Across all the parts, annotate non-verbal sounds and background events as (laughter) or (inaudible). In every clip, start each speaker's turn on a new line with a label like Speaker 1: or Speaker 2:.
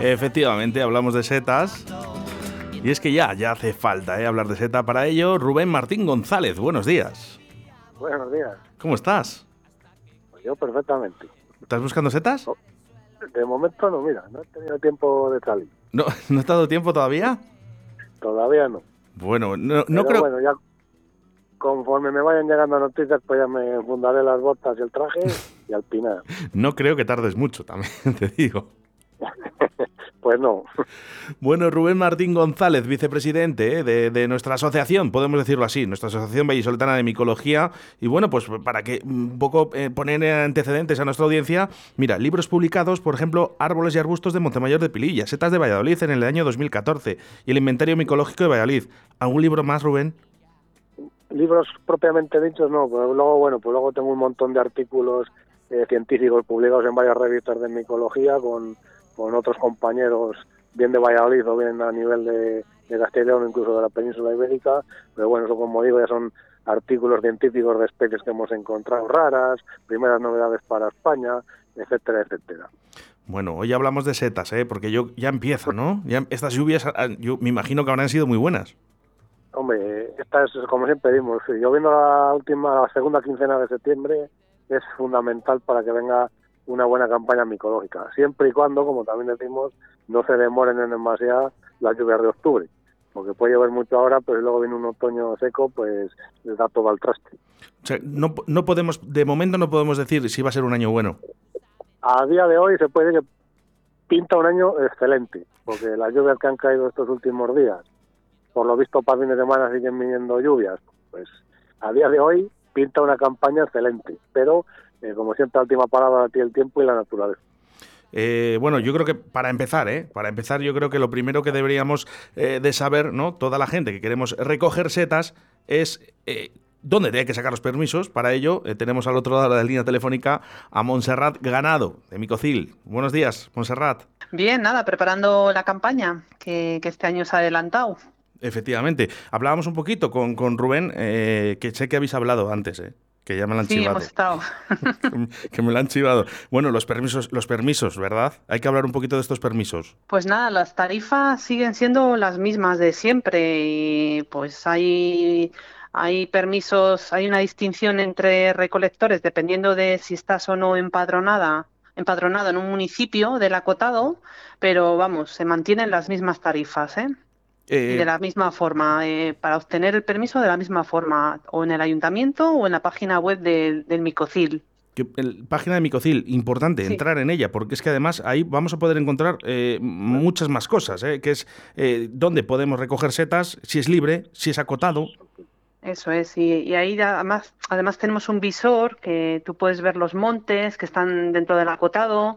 Speaker 1: Efectivamente, hablamos de setas. Y es que ya, ya hace falta ¿eh? hablar de seta. Para ello, Rubén Martín González, buenos días.
Speaker 2: Buenos días.
Speaker 1: ¿Cómo estás?
Speaker 2: Pues yo perfectamente.
Speaker 1: ¿Estás buscando setas?
Speaker 2: Oh, de momento no, mira, no he tenido tiempo de salir.
Speaker 1: ¿No, ¿no ha dado tiempo todavía?
Speaker 2: Todavía no.
Speaker 1: Bueno, no, no
Speaker 2: Pero
Speaker 1: creo...
Speaker 2: bueno, ya conforme me vayan llegando noticias, pues ya me fundaré las botas y el traje (laughs) y al pinar.
Speaker 1: No creo que tardes mucho, también (laughs) te digo. (laughs)
Speaker 2: Pues no.
Speaker 1: Bueno, Rubén Martín González, vicepresidente ¿eh? de, de nuestra asociación, podemos decirlo así, nuestra Asociación Vallisoletana de Micología. Y bueno, pues para que un poco eh, poner antecedentes a nuestra audiencia, mira, libros publicados, por ejemplo, Árboles y Arbustos de Montemayor de Pililla, Setas de Valladolid en el año 2014 y el Inventario Micológico de Valladolid. ¿Algún libro más, Rubén?
Speaker 2: Libros propiamente dichos no, pero luego, bueno, pues luego tengo un montón de artículos eh, científicos publicados en varias revistas de micología con, con otros compañeros, bien de Valladolid o bien a nivel de, de León, incluso de la península ibérica, pero bueno, eso como digo ya son artículos científicos de especies que hemos encontrado raras, primeras novedades para España, etcétera, etcétera.
Speaker 1: Bueno, hoy hablamos de setas, ¿eh? porque yo ya empieza, ¿no? Ya estas lluvias, ah, yo me imagino que habrán sido muy buenas.
Speaker 2: Hombre, esta es como siempre dimos, yo viendo la última, la segunda quincena de septiembre, es fundamental para que venga una buena campaña micológica, siempre y cuando, como también decimos, no se demoren en demasiado las lluvias de octubre, porque puede llover mucho ahora, pero luego viene un otoño seco, pues les da todo al traste.
Speaker 1: O sea, no, no podemos, de momento no podemos decir si va a ser un año bueno.
Speaker 2: A día de hoy se puede que pinta un año excelente, porque las lluvias que han caído estos últimos días, por lo visto para fines de semana siguen viniendo lluvias, pues a día de hoy pinta una campaña excelente, pero eh, como siempre, la última palabra tiene el tiempo y la naturaleza.
Speaker 1: Eh, bueno, yo creo que para empezar, ¿eh? para empezar, yo creo que lo primero que deberíamos eh, de saber, ¿no? Toda la gente que queremos recoger setas es eh, dónde hay que sacar los permisos. Para ello eh, tenemos al otro lado de la línea telefónica a Montserrat Ganado de Micocil. Buenos días, Montserrat.
Speaker 3: Bien, nada, preparando la campaña que, que este año se ha adelantado.
Speaker 1: Efectivamente. Hablábamos un poquito con, con Rubén, eh, que sé que habéis hablado antes, ¿eh? Que ya me lo han
Speaker 3: Sí,
Speaker 1: chivado.
Speaker 3: hemos estado. (laughs)
Speaker 1: que me lo han chivado. Bueno, los permisos, los permisos, ¿verdad? Hay que hablar un poquito de estos permisos.
Speaker 3: Pues nada, las tarifas siguen siendo las mismas de siempre y pues hay, hay permisos, hay una distinción entre recolectores dependiendo de si estás o no empadronada, empadronado en un municipio del acotado, pero vamos, se mantienen las mismas tarifas, ¿eh?
Speaker 1: Eh,
Speaker 3: de la misma forma, eh, para obtener el permiso de la misma forma, o en el ayuntamiento o en la página web del- del Micocil.
Speaker 1: que- el- página de Micocil, importante
Speaker 3: Sí.
Speaker 1: entrar en ella, porque es que además ahí vamos a poder encontrar eh, muchas más cosas, ¿eh? que es eh, dónde podemos recoger setas, si es libre, si es acotado.
Speaker 3: Eso es, y, y ahí además, además tenemos un visor que tú puedes ver los montes que están dentro del acotado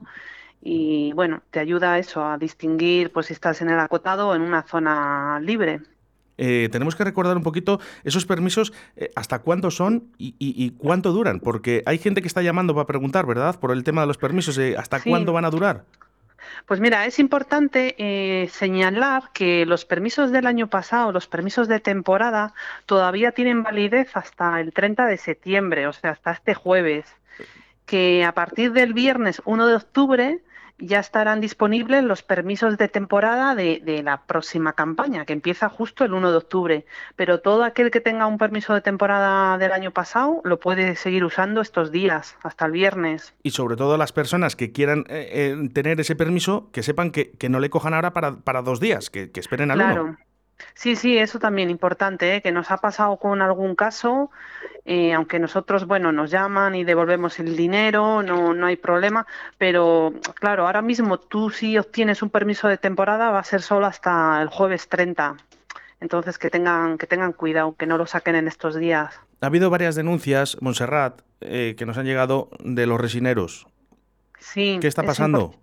Speaker 3: y bueno, te ayuda a eso, a distinguir pues si estás en el acotado o en una zona libre.
Speaker 1: Eh, tenemos que recordar un poquito esos permisos, eh, hasta cuándo son y, y- y cuánto duran, porque hay gente que está llamando para preguntar, ¿verdad? Por el tema de los permisos, eh, ¿hasta
Speaker 3: Sí.
Speaker 1: cuándo van a durar?
Speaker 3: Pues mira, es importante eh, señalar que los permisos del año pasado, los permisos de temporada, todavía tienen validez hasta el 30 de septiembre, o sea, hasta este jueves. Que a partir del viernes 1 de octubre ya estarán disponibles los permisos de temporada de, de la próxima campaña, que empieza justo el 1 de octubre. Pero todo aquel que tenga un permiso de temporada del año pasado lo puede seguir usando estos días, hasta el viernes.
Speaker 1: Y sobre todo las personas que quieran eh, eh, tener ese permiso, que sepan que, que no le cojan ahora para, para dos días, que, que esperen al uno.
Speaker 3: Sí, sí, eso también importante, ¿eh? que nos ha pasado con algún caso, eh, aunque nosotros, bueno, nos llaman y devolvemos el dinero, no, no hay problema, pero claro, ahora mismo tú si obtienes un permiso de temporada va a ser solo hasta el jueves 30. Entonces que tengan, que tengan cuidado, que no lo saquen en estos días.
Speaker 1: Ha habido varias denuncias, Montserrat, eh, que nos han llegado de los resineros.
Speaker 3: Sí,
Speaker 1: ¿Qué está
Speaker 3: es
Speaker 1: pasando?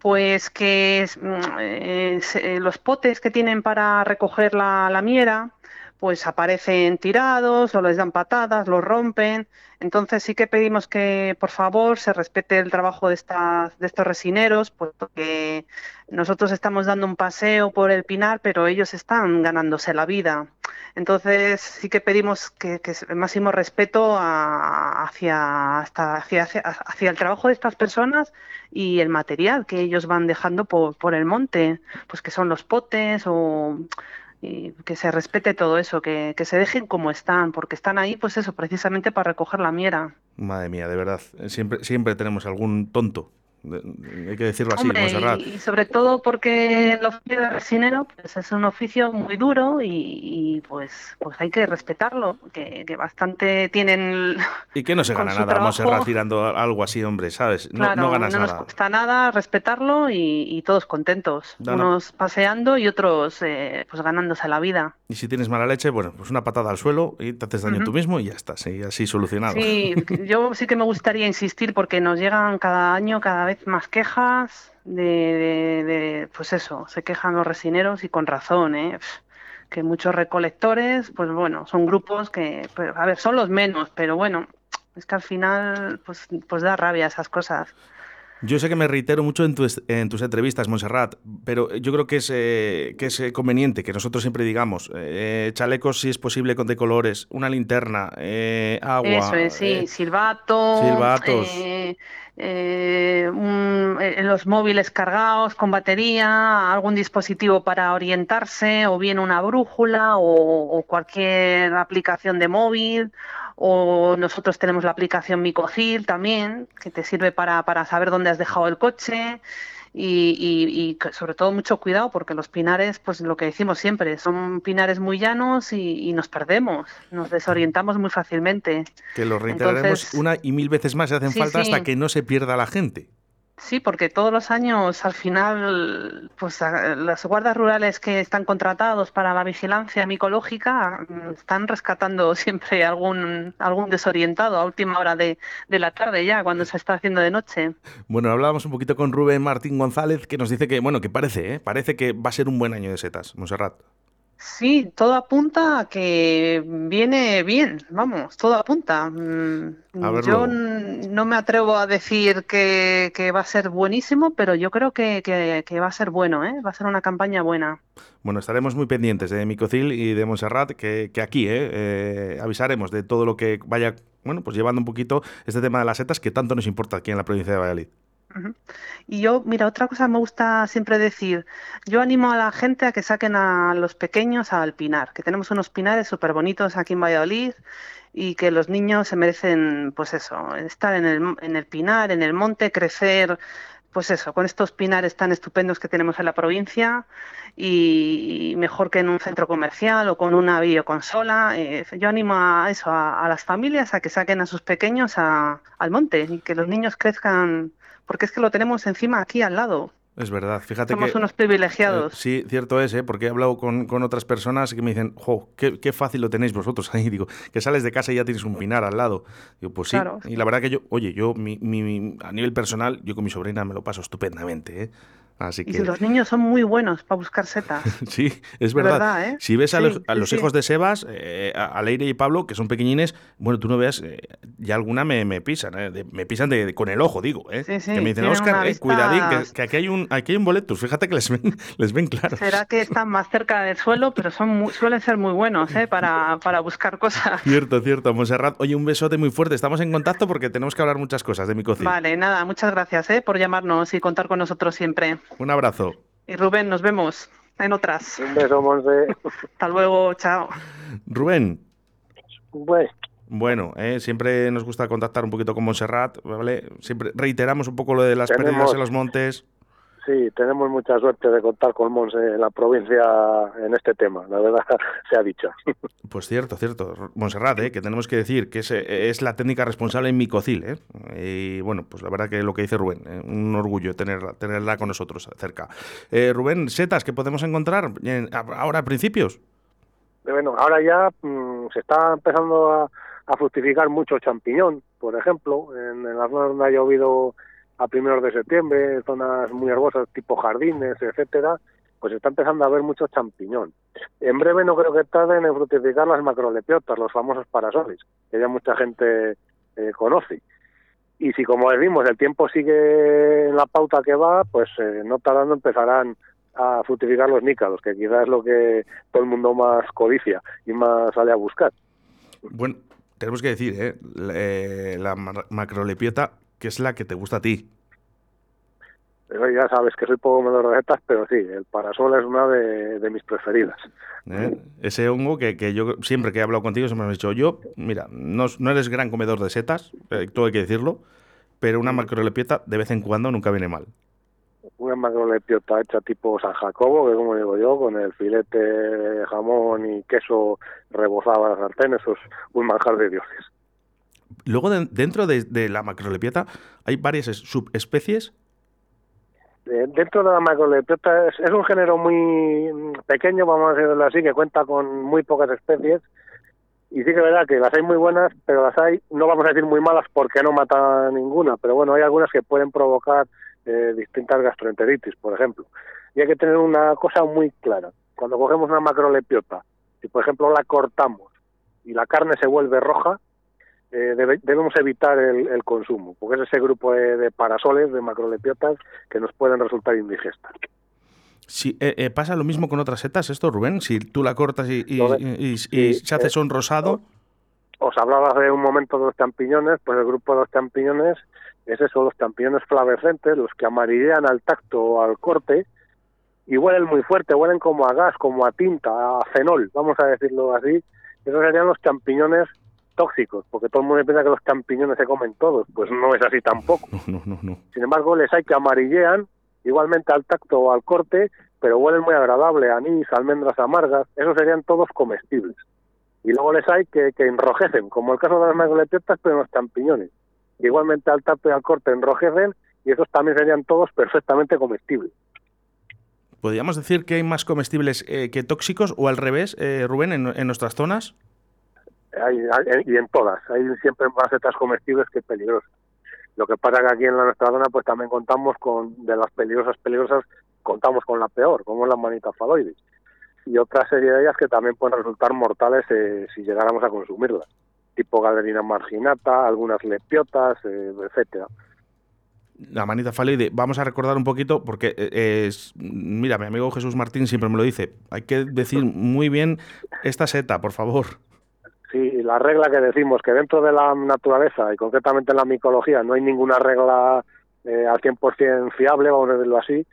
Speaker 3: Pues que mm, eh, los potes que tienen para recoger la, la miera, pues aparecen tirados o les dan patadas, los rompen. Entonces sí que pedimos que por favor se respete el trabajo de, estas, de estos resineros, porque nosotros estamos dando un paseo por el Pinar, pero ellos están ganándose la vida. Entonces sí que pedimos que, el máximo respeto hacia, hacia, hacia, el trabajo de estas personas y el material que ellos van dejando por, por el monte, pues que son los potes o y que se respete todo eso, que, que, se dejen como están, porque están ahí, pues eso, precisamente para recoger la miera.
Speaker 1: Madre mía, de verdad, siempre, siempre tenemos algún tonto hay que decirlo así,
Speaker 3: Y, sobre todo porque el oficio de resinero pues, es un oficio muy duro y, pues pues hay que respetarlo, que, bastante tienen... (laughs)
Speaker 1: Y que no se gana nada, Monserrat tirando algo así, hombre, ¿sabes? No, no ganas
Speaker 3: no
Speaker 1: nos
Speaker 3: cuesta nada respetarlo y, todos contentos. Unos paseando y otros eh, pues ganándose la vida.
Speaker 1: Y si tienes mala leche, bueno, pues una patada al suelo y te haces daño tú mismo y ya está, sí, así solucionado.
Speaker 3: Sí, yo sí que me gustaría insistir porque nos llegan cada año, cada vez más quejas de, pues eso, se quejan los resineros y con razón, ¿eh? que muchos recolectores, pues bueno, son grupos que, pues, a ver, son los menos, pero bueno, es que al final, pues, pues da rabia esas cosas.
Speaker 1: Yo sé que me reitero mucho en, en tus entrevistas, Montserrat, pero yo creo que es, eh, que es eh, conveniente que nosotros siempre digamos eh, chalecos, si es posible, con de colores, una linterna, agua.
Speaker 3: Eso es, sí, silbato.
Speaker 1: Silbatos.
Speaker 3: los móviles cargados con batería, algún dispositivo para orientarse, o bien una brújula o, o cualquier aplicación de móvil o nosotros tenemos la aplicación Micocil también, que te sirve para, para saber dónde has dejado el coche. Y, sobre todo mucho cuidado porque los pinares, pues lo que decimos siempre, son pinares muy llanos y, nos perdemos, nos desorientamos muy fácilmente.
Speaker 1: Que lo reiteraremos una y mil veces más si hacen falta hasta que no se pierda la gente.
Speaker 3: Sí, porque todos los años al final, pues las guardas rurales que están contratados para la vigilancia micológica mm, están rescatando (laughs) siempre algún algún desorientado a última hora de, de la tarde ya, cuando se está haciendo de noche.
Speaker 1: Bueno, hablábamos un poquito con Rubén Martín González, que nos dice que, bueno, que parece, ¿eh? parece que va a ser un buen año de setas, Monserrat.
Speaker 3: Sí, todo apunta a que viene bien, vamos, todo apunta. Mm, yo no me atrevo a decir que, va a ser buenísimo, pero yo creo que, va a ser bueno, ¿eh? va a ser una campaña buena.
Speaker 1: Bueno, estaremos muy pendientes de Micocil y de Montserrat, que, aquí ¿eh? ¿eh? avisaremos de todo lo que vaya, bueno, pues llevando un poquito este tema de las setas que tanto nos importa aquí en la provincia de Valladolid.
Speaker 3: Y yo, mira, otra cosa me gusta siempre decir, yo animo a la gente a que saquen a los pequeños al pinar, que tenemos unos pinares súper bonitos aquí en Valladolid y que los niños se merecen, pues eso, estar en el, en el pinar, en el monte, crecer, pues eso, con estos pinares tan estupendos que tenemos en la provincia y mejor que en un centro comercial o con una videoconsola. Eh, yo animo a eso, a, las familias a que saquen a sus pequeños al monte y que los niños crezcan porque es que lo tenemos encima aquí al lado.
Speaker 1: Es verdad, fíjate
Speaker 3: Somos unos privilegiados.
Speaker 1: Eh, sí, cierto es, ¿eh? porque he hablado con, otras personas que me dicen, jo, qué, fácil lo tenéis vosotros ahí. (laughs) Digo, que sales de casa y ya tienes un pinar al lado. Digo, pues sí. Y la verdad que yo, oye, yo mi, a nivel personal, yo con mi sobrina me lo paso estupendamente. ¿eh?
Speaker 3: Y los niños son muy buenos para buscar setas. (laughs)
Speaker 1: sí, es verdad. ¿eh? Si ves a los, hijos de Sebas, eh, a Leire y Pablo, que son pequeñines, bueno, tú no veas, eh, ya alguna me, pisan, me pisan de, con el ojo, digo. que me dicen, Oscar, cuidadín, que, aquí hay un aquí hay un boleto, fíjate que les ven, (laughs) les ven claro.
Speaker 3: Será que están más cerca del suelo, pero son suelen ser muy buenos para, (laughs) para buscar cosas.
Speaker 1: Cierto, cierto. Monserrat, oye, un besote muy fuerte. Estamos en contacto porque tenemos que hablar muchas cosas de mi cocina.
Speaker 3: Vale, nada, muchas gracias por llamarnos y contar con nosotros siempre.
Speaker 1: Un abrazo.
Speaker 3: Y Rubén, nos vemos en otras.
Speaker 2: Un beso, Monse.
Speaker 3: Hasta luego, chao.
Speaker 1: Rubén.
Speaker 2: Bueno.
Speaker 1: Bueno, eh, siempre nos gusta contactar un poquito con Montserrat, ¿vale? Siempre reiteramos un poco lo de las pérdidas en los montes.
Speaker 2: Sí, tenemos mucha suerte de contar con Monse en la provincia en este tema, la verdad (laughs) se ha dicho.
Speaker 1: Pues cierto, cierto. Montserrat, ¿eh? que tenemos que decir que es, es la técnica responsable en Micocil. ¿eh? Y bueno, pues la verdad que lo que dice Rubén, ¿eh? un orgullo tenerla, tenerla con nosotros cerca. Eh, Rubén, setas que podemos encontrar ahora a principios.
Speaker 2: Bueno, ahora ya mm, se está empezando a, fructificar mucho champiñón, por ejemplo, en, en las zonas donde ha llovido a primeros de septiembre, zonas muy herbosas tipo jardines, etcétera, pues está empezando a haber mucho champiñón. En breve no creo que tarden en fructificar las macrolepiotas, los famosos parasoles, que ya mucha gente eh, conoce. Y si, como decimos, el tiempo sigue en la pauta que va, pues eh, no tardando empezarán a fructificar los nícalos, que quizás es lo que todo el mundo más codicia y más sale a buscar.
Speaker 1: Bueno, tenemos que decir, ¿eh? la, eh, la macrolepiota, que es la que te gusta a ti.
Speaker 2: Pero ya sabes que soy poco menos de recetas, pero sí, el parasol es una de, mis preferidas.
Speaker 1: ¿Eh? Ese hongo que, que, yo siempre que he hablado contigo se me ha dicho, yo, mira, no, no eres gran comedor de setas, eh, todo hay que decirlo, pero una macrolepiota de vez en cuando nunca viene mal.
Speaker 2: Una macrolepiota hecha tipo San Jacobo, que como digo yo, con el filete de jamón y queso rebozado a la sartén, eso es un manjar de dioses.
Speaker 1: Luego, de, dentro de, la macrolepiota hay varias subespecies
Speaker 2: eh, dentro de la macrolepiota es, un género muy pequeño, vamos a decirlo así, que cuenta con muy pocas especies. Y sí que es verdad que las hay muy buenas, pero las hay, no vamos a decir muy malas porque no matan ninguna, pero bueno, hay algunas que pueden provocar eh, distintas gastroenteritis, por ejemplo. Y hay que tener una cosa muy clara. Cuando cogemos una macrolepiota, si por ejemplo la cortamos y la carne se vuelve roja, eh, debemos evitar el, consumo, porque es ese grupo de, parasoles, de macrolepiotas, que nos pueden resultar indigestas.
Speaker 1: Sí, eh, eh, ¿Pasa lo mismo con otras setas esto, Rubén? Si tú la cortas y, y, se hace son rosado.
Speaker 2: Os hablaba hace un momento de los champiñones, pues el grupo de los champiñones es eso, los champiñones flavescentes, los que amarillean al tacto o al corte, y huelen muy fuerte, huelen como a gas, como a tinta, a fenol, vamos a decirlo así. Esos serían los champiñones tóxicos, porque todo el mundo piensa que los champiñones se comen todos, pues no es así tampoco. Sin embargo, les hay que amarillean, igualmente al tacto o al corte, pero huelen muy agradable, anís, almendras amargas, esos serían todos comestibles. Y luego les hay que, que enrojecen, como el caso de las margoletietas, pero los champiñones. Igualmente al tacto y al corte enrojecen, y esos también serían todos perfectamente comestibles.
Speaker 1: ¿Podríamos decir que hay más comestibles eh, que tóxicos o al revés, eh, Rubén, en nuestras zonas?
Speaker 2: Hay, y en todas, hay siempre más setas comestibles que peligrosas. Lo que pasa que aquí en la nuestra zona pues también contamos con, de las peligrosas peligrosas, contamos con la peor, como la manita faloides. Y otra serie de ellas que también pueden resultar mortales eh, si llegáramos a consumirlas, tipo galerina marginata, algunas lepiotas, eh, etcétera
Speaker 1: la manita faloide, vamos a recordar un poquito, porque eh, es, mira, mi amigo Jesús Martín siempre me lo dice, hay que decir muy bien esta seta, por favor.
Speaker 2: Sí, la regla que decimos que dentro de la naturaleza y concretamente en la micología no hay ninguna regla eh, al 100% fiable, vamos a decirlo así,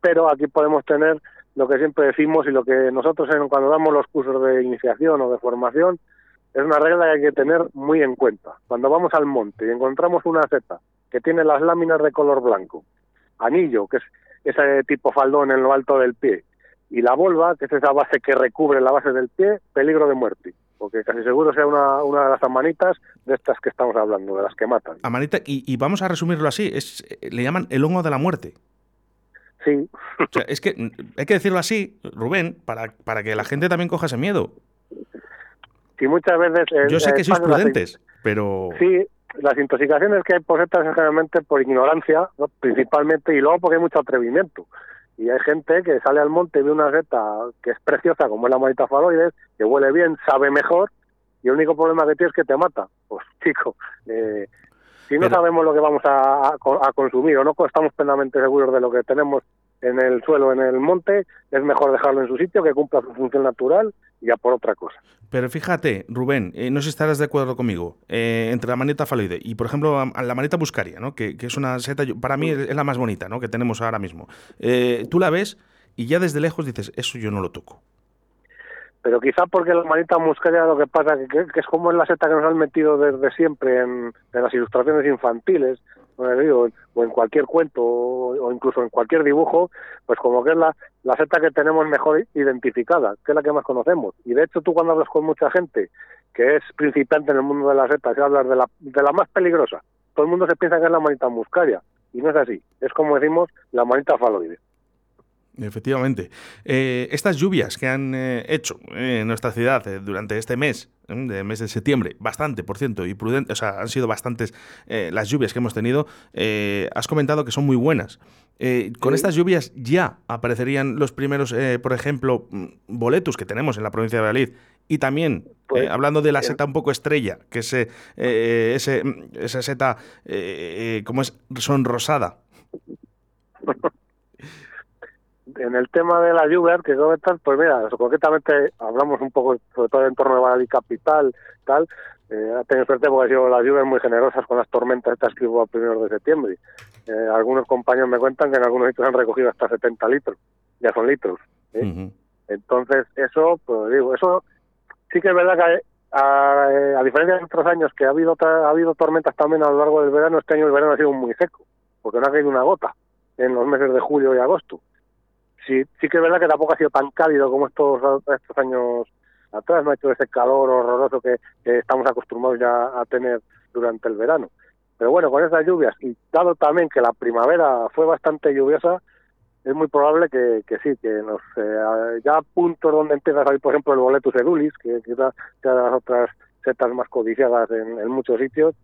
Speaker 2: pero aquí podemos tener lo que siempre decimos y lo que nosotros cuando damos los cursos de iniciación o de formación es una regla que hay que tener muy en cuenta. Cuando vamos al monte y encontramos una seta que tiene las láminas de color blanco, anillo, que es ese tipo faldón en lo alto del pie, y la volva, que es esa base que recubre la base del pie, peligro de muerte porque casi seguro sea una, una de las amanitas de estas que estamos hablando, de las que matan.
Speaker 1: Amanita, y, vamos a resumirlo así, es, le llaman el hongo de la muerte.
Speaker 2: Sí.
Speaker 1: es que (laughs) hay que decirlo así, Rubén, para, para que la gente también coja ese miedo.
Speaker 2: Sí, muchas veces...
Speaker 1: Yo sé que sois prudentes, pero...
Speaker 2: Sí, las intoxicaciones que hay por es generalmente por ignorancia, principalmente, y luego porque hay mucho atrevimiento. Y hay gente que sale al monte y ve una seta que es preciosa, como es la manita faloides, que huele bien, sabe mejor, y el único problema que tiene es que te mata. (laughs) Pues, chico, eh, si no sabemos lo que vamos a, a, consumir o no estamos plenamente seguros de lo que tenemos en el suelo, en el monte, es mejor dejarlo en su sitio, que cumpla su función natural y ya por otra cosa.
Speaker 1: Pero fíjate, Rubén, eh, no sé si estarás de acuerdo conmigo, eh, entre la manita faloide y, por ejemplo, la manita buscaria, ¿no? que, es una seta, para mí es la más bonita ¿no? que tenemos ahora mismo. Eh, tú la ves y ya desde lejos dices, eso yo no lo toco
Speaker 2: pero quizá porque la manita muscaria lo que pasa que, que es como es la seta que nos han metido desde siempre en, las ilustraciones infantiles o en cualquier cuento o, incluso en cualquier dibujo, pues como que es la, la seta que tenemos mejor identificada, que es la que más conocemos. Y de hecho tú cuando hablas con mucha gente que es principiante en el mundo de la seta, si hablas de la, de la más peligrosa, todo el mundo se piensa que es la manita muscaria, y no es así, es como decimos la manita faloide.
Speaker 1: Efectivamente. Eh, estas lluvias que han eh, hecho en nuestra ciudad eh, durante este mes, de mes de septiembre, bastante, por ciento, y prudente, o sea, han sido bastantes las lluvias que hemos tenido, has comentado que son muy buenas. con estas lluvias ya aparecerían los primeros, por ejemplo, mm, boletos que tenemos en la provincia de Valladolid. Y también, pues, hablando de la seta un poco estrella, que es ese, esa seta, como es sonrosada, (laughs)
Speaker 2: en el tema de la lluvia que comentas, pues mira, concretamente hablamos un poco sobre todo en torno a Valladolid Capital, tal, eh, ha tenido suerte porque han sido las lluvias muy generosas con las tormentas estas que hubo a primeros de septiembre. Eh, algunos compañeros me cuentan que en algunos sitios han recogido hasta 70 litros, ya son litros. ¿eh? Entonces, eso, pues digo, eso sí que es verdad que a, diferencia de otros años que ha habido ha habido tormentas también a lo largo del verano, este año el verano ha sido muy seco, porque no ha caído una gota en los meses de julio y agosto. Sí, sí que es verdad que tampoco ha sido tan cálido como estos, estos años atrás, no ha hecho ese calor horroroso que, estamos acostumbrados ya a tener durante el verano. Pero bueno, con esas lluvias y dado también que la primavera fue bastante lluviosa, es muy probable que, que sí, que nos, eh, ya puntos donde empieza a salir, por ejemplo, el boletus edulis, que quizás sea de las otras setas más codiciadas en, en muchos sitios,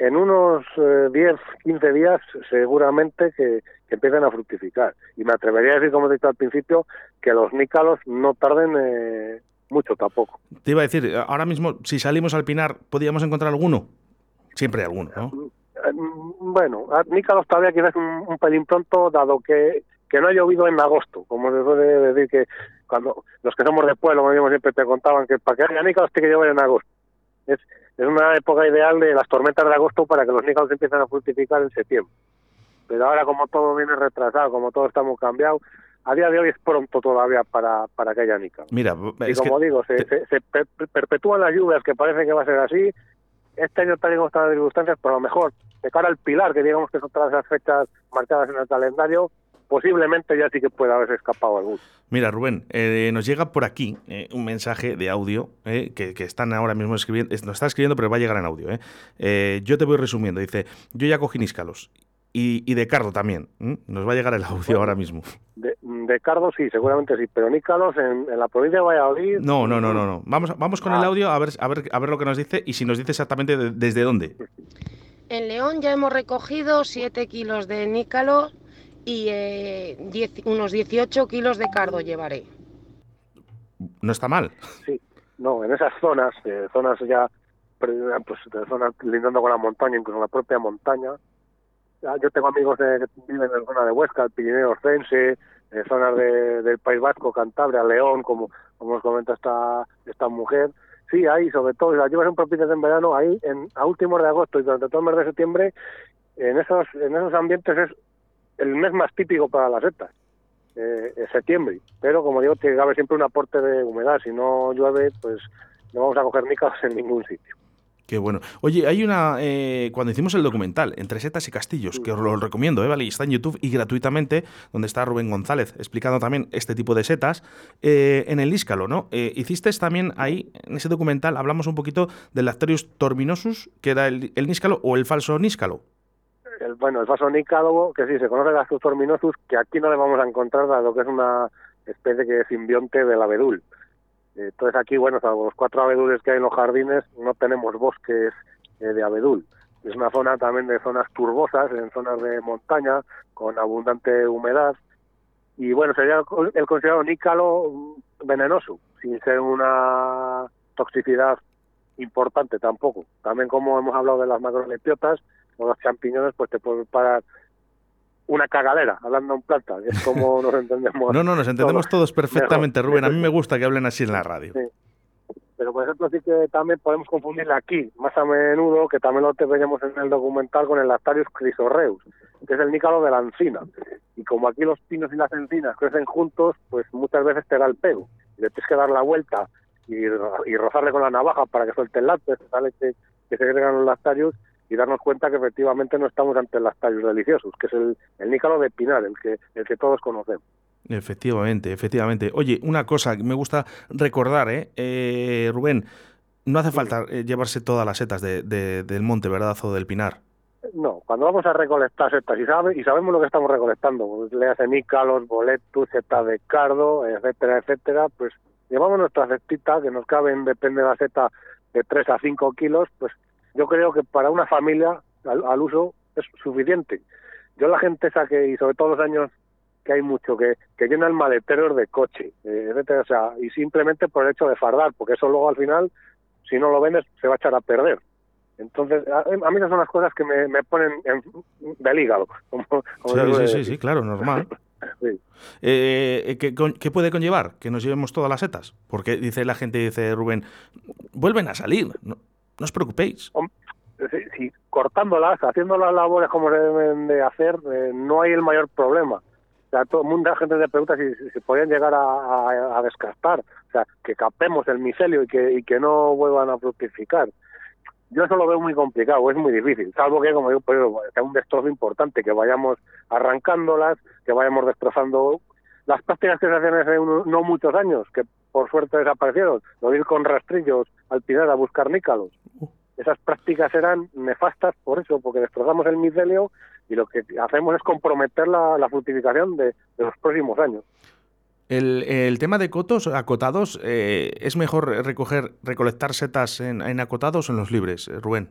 Speaker 2: en unos 10, eh, 15 días seguramente que, empiecen a fructificar. Y me atrevería a decir, como he dicho al principio, que los nícalos no tarden eh, mucho tampoco.
Speaker 1: Te iba a decir, ahora mismo, si salimos al Pinar, ¿podríamos encontrar alguno? Siempre hay alguno, ¿no?
Speaker 2: Mm, bueno, nícalos todavía quizás un, un pelín pronto, dado que, que no ha llovido en agosto, como se suele decir que cuando los que somos de pueblo, como siempre te contaban que para que haya nícalos tiene que llover en agosto. Es, es una época ideal de las tormentas de agosto para que los nícalos empiecen a fructificar en septiembre. Pero ahora como todo viene retrasado, como todo está muy cambiado, a día de hoy es pronto todavía para, para que haya.
Speaker 1: Mira,
Speaker 2: y como digo, se, se, perpetúan las lluvias, que parece que va a ser así. Este año están las circunstancias, pero a lo mejor de cara al Pilar, que digamos que son todas las fechas marcadas en el calendario, posiblemente ya sí que pueda haberse escapado algún.
Speaker 1: Mira, Rubén, eh, nos llega por aquí eh, un mensaje de audio eh, que, están ahora mismo escribiendo, nos está escribiendo, pero va a llegar en audio. yo te voy resumiendo. Dice, yo ya cogí Níscalos. Y, de Cardo también. Nos va a llegar el audio ahora mismo.
Speaker 2: De, Cardo sí, seguramente sí, pero Nícalos en, la provincia de Valladolid.
Speaker 1: No, no, no, no, no. Vamos, vamos con el ah. audio a ver, a ver, a ver lo que nos dice y si nos dice exactamente desde dónde.
Speaker 4: En León ya hemos recogido 7 kilos de nícalo y eh, unos 18 kilos de cardo llevaré.
Speaker 1: No está mal.
Speaker 2: Sí, no, en esas zonas, eh, zonas ya, pues zonas lindando con la montaña, incluso la propia montaña. Yo tengo amigos que viven en la zona de Huesca, el Pirineo Ostense, en zonas del País Vasco, Cantabria, León, como, como nos comenta esta, esta mujer. Sí, ahí, sobre todo, las lluvias son propicias en verano, ahí en, a últimos de agosto y durante todo el mes de septiembre, en esos, en esos ambientes es el mes más típico para las setas, eh, es septiembre. Pero como digo, tiene que haber siempre un aporte de humedad. Si no llueve, pues no vamos a coger nícalos en ningún sitio.
Speaker 1: Qué bueno. Oye, hay una. Eh, cuando hicimos el documental, Entre Setas y Castillos, que os lo recomiendo, ¿eh? ¿vale? está en YouTube y gratuitamente, donde está Rubén González explicando también este tipo de setas, eh, en el Níscalo, ¿no? Eh, hiciste también ahí, en ese documental, hablamos un poquito del Lacterius torminosus, que era el, el Níscalo o el falso Níscalo
Speaker 2: bueno, el vaso nícalo, que sí, se conoce Gastus minosus, que aquí no le vamos a encontrar, dado que es una especie que es simbionte del abedul. Entonces aquí, bueno, salvo los cuatro abedules que hay en los jardines, no tenemos bosques eh, de abedul. Es una zona también de zonas turbosas, en zonas de montaña, con abundante humedad. Y bueno, sería el considerado nícalo venenoso, sin ser una toxicidad importante tampoco. También como hemos hablado de las macrolepiotas, los champiñones, pues te pueden parar una cagadera, hablando en plata, es como (laughs) nos entendemos.
Speaker 1: no, no, nos entendemos todos, perfectamente, Rubén. A mí me gusta que hablen así en la radio.
Speaker 2: Pero, por ejemplo, sí que también podemos confundirle aquí, más a menudo, que también lo veíamos en el documental con el Lactarius crisorreus, que es el nícalo de la encina. Y como aquí los pinos y las encinas crecen juntos, pues muchas veces te da el pego. Y le tienes que dar la vuelta y, y rozarle con la navaja para que suelte el látex, que, que se agregan los lactarios y darnos cuenta que efectivamente no estamos ante el tallos deliciosos, que es el, el nícalo de Pinar, el que, el que todos conocemos.
Speaker 1: Efectivamente, efectivamente. Oye, una cosa que me gusta recordar, ¿eh? eh Rubén, no hace falta eh, llevarse todas las setas de, del monte, ¿verdad? O del pinar.
Speaker 2: No, cuando vamos a recolectar setas y, sabe, y sabemos lo que estamos recolectando, pues le hacen nícalos, boletus, setas de cardo, etcétera, etcétera, pues llevamos nuestra cestita, que nos caben, depende de la seta, de 3 a 5 kilos, pues yo creo que para una familia al, uso es suficiente. Yo la gente esa que, y sobre todo los años que hay mucho, que, que llenan maleteros de coche, eh, o sea, y simplemente por el hecho de fardar, porque eso luego al final, si no lo vendes, se va a echar a perder. Entonces, a, mí esas son las cosas que me, me ponen en, del hígado.
Speaker 1: sí, sí, sí, claro, normal. (laughs) Eh, ¿qué, ¿qué, puede conllevar? Que nos llevemos todas las setas. Porque dice la gente, dice Rubén, vuelven a salir, no, os preocupéis.
Speaker 2: Si, cortándolas, haciendo las labores como se deben de hacer, eh, no hay el mayor problema. O sea, todo el mundo, la gente se pregunta si, si podían llegar a, descastar, o sea, que capemos el micelio y que, y que no vuelvan a fructificar yo eso lo veo muy complicado, es muy difícil, salvo que, como digo, pues, sea un destrozo importante, que vayamos arrancándolas, que vayamos destrozando las prácticas que se hacían hace no muchos años, que por suerte desaparecieron, de ir con rastrillos al pinar a buscar nícalos. Esas prácticas eran nefastas por eso, porque destrozamos el micelio y lo que hacemos es comprometer la, fructificación de los próximos años.
Speaker 1: El, tema de cotos acotados, eh, ¿es mejor recoger, recolectar setas en, acotados o en los libres, eh, Rubén?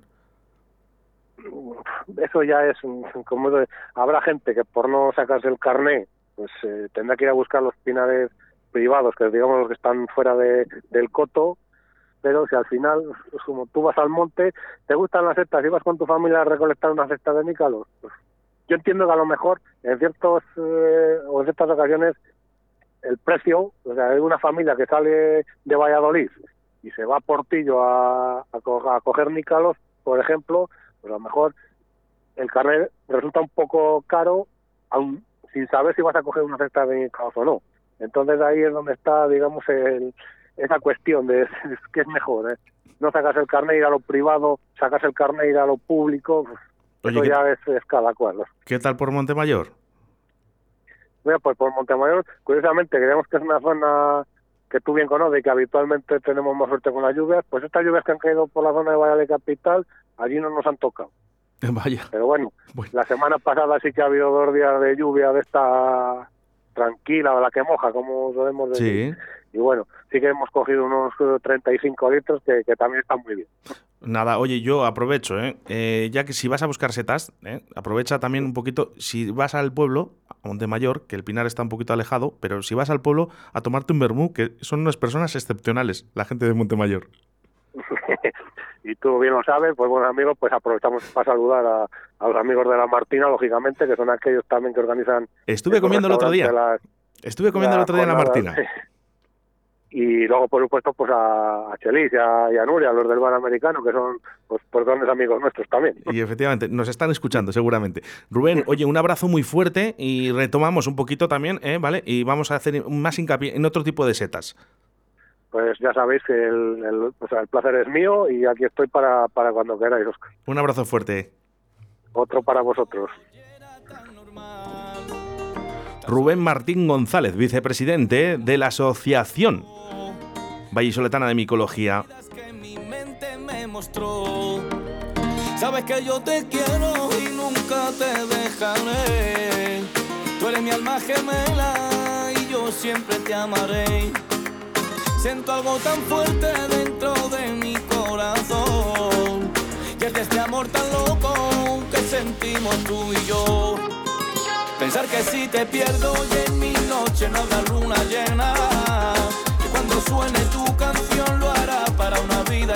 Speaker 2: Eso ya es como habrá gente que por no sacarse el carné, pues eh, tendrá que ir a buscar los pinares privados, que digamos los que están fuera de, del coto, pero si al final, pues, como tú vas al monte, te gustan las setas y vas con tu familia a recolectar una cesta de nícalos, pues, yo entiendo que a lo mejor en ciertos o en ciertas ocasiones el precio, o sea, hay una familia que sale de Valladolid y se va a Portillo a, coger nícalos, por ejemplo, pues a lo mejor el carnet resulta un poco caro, aun sin saber si vas a coger una cesta de nícalos o no. Entonces ahí es donde está, digamos, el, esa cuestión de (laughs) qué es mejor, ¿eh? No sacas el carnet ir a lo privado, sacas el carnet ir a lo público, eso ya es, es, cada cual.
Speaker 1: ¿Qué tal por Montemayor?
Speaker 2: Mira, pues por Montemayor, curiosamente, creemos que es una zona que tú bien conoces y que habitualmente tenemos más suerte con las lluvias, pues estas lluvias que han caído por la zona de Valladolid Capital, allí no nos han tocado. (laughs)
Speaker 1: Vaya.
Speaker 2: Pero bueno, la semana pasada sí que ha habido dos días de lluvia de esta tranquila, la que moja, como podemos decir. Sí. Y bueno, sí que hemos cogido unos 35 litros que, que también están muy bien.
Speaker 1: Nada, oye, yo aprovecho, ¿eh? ¿eh? ya que si vas a buscar setas, ¿eh? aprovecha también un poquito, si vas al pueblo, a Montemayor, que el Pinar está un poquito alejado, pero si vas al pueblo a tomarte un vermú, que son unas personas excepcionales, la gente de Montemayor. (laughs)
Speaker 2: y tú bien lo sabes, pues bueno amigos, pues aprovechamos para saludar a, los amigos de la Martina, lógicamente, que son aquellos también que organizan...
Speaker 1: Estuve comiendo el otro día. Estuve comiendo el otro día en la Martina.
Speaker 2: y luego por supuesto pues a, Chelis y a, Nuria, los del bar americano, que son pues, pues grandes amigos nuestros también.
Speaker 1: Y efectivamente, nos están escuchando seguramente. Rubén, (laughs) oye, un abrazo muy fuerte y retomamos un poquito también, ¿eh? ¿vale? Y vamos a hacer más hincapié en otro tipo de setas.
Speaker 2: Pues ya sabéis que el, el, placer es mío y aquí estoy para, para cuando queráis, Oscar.
Speaker 1: Un abrazo fuerte.
Speaker 2: Otro para vosotros.
Speaker 1: Rubén Martín González, vicepresidente de la Asociación vallisoletana de micología. Sabes que yo te quiero y nunca te dejaré. Tú eres mi alma gemela y yo siempre te amaré. Siento algo tan fuerte dentro de mi corazón. Que es este amor tan loco que sentimos tú y yo. Pensar que si te pierdo y en mi noche no habrá luna llena suene tu canción lo hará para una vida